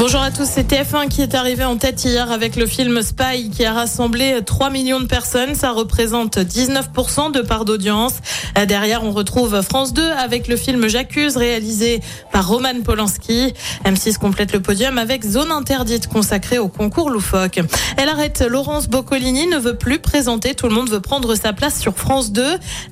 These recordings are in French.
Bonjour à tous, c'est TF1 qui est arrivé en tête hier avec le film Spy qui a rassemblé 3 millions de personnes. Ça représente 19% de part d'audience. Derrière, on retrouve France 2 avec le film J'accuse réalisé par Roman Polanski. M6 complète le podium avec Zone interdite consacrée au concours loufoque. Elle arrête Laurence Boccolini, ne veut plus présenter. Tout le monde veut prendre sa place sur France 2.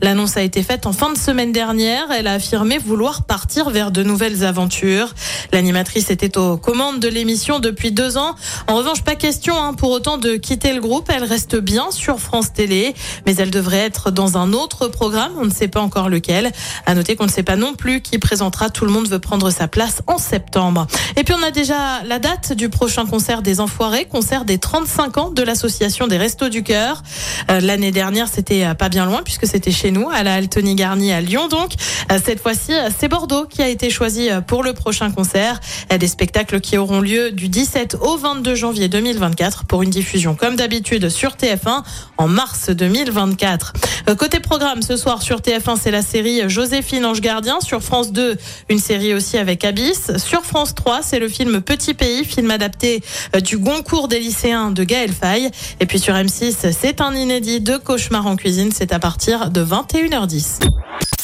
L'annonce a été faite en fin de semaine dernière. Elle a affirmé vouloir partir vers de nouvelles aventures. L'animatrice était aux commandes de l'émission depuis deux ans. En revanche, pas question hein, pour autant de quitter le groupe. Elle reste bien sur France Télé, mais elle devrait être dans un autre programme. On ne sait pas encore lequel. À noter qu'on ne sait pas non plus qui présentera Tout le monde veut prendre sa place en septembre. Et puis on a déjà la date du prochain concert des Enfoirés, concert des 35 ans de l'association des Restos du Cœur. Euh, L'année dernière, c'était euh, pas bien loin puisque c'était chez nous, à la Altony Garni à Lyon. Donc euh, cette fois-ci, c'est Bordeaux qui a été choisi pour le prochain concert. Des spectacles qui auront lieu du 17 au 22 janvier 2024 pour une diffusion comme d'habitude sur TF1 en mars 2024. Euh, Côté programme, ce soir sur TF1, c'est la série Joséphine Ange Gardien. Sur France 2, une série aussi avec Abyss. Sur France 3, c'est le film Petit Pays, film adapté euh, du Goncourt des lycéens de Gaël Faye. Et puis sur M6, c'est un inédit de Cauchemar en cuisine. C'est à partir de 21h10.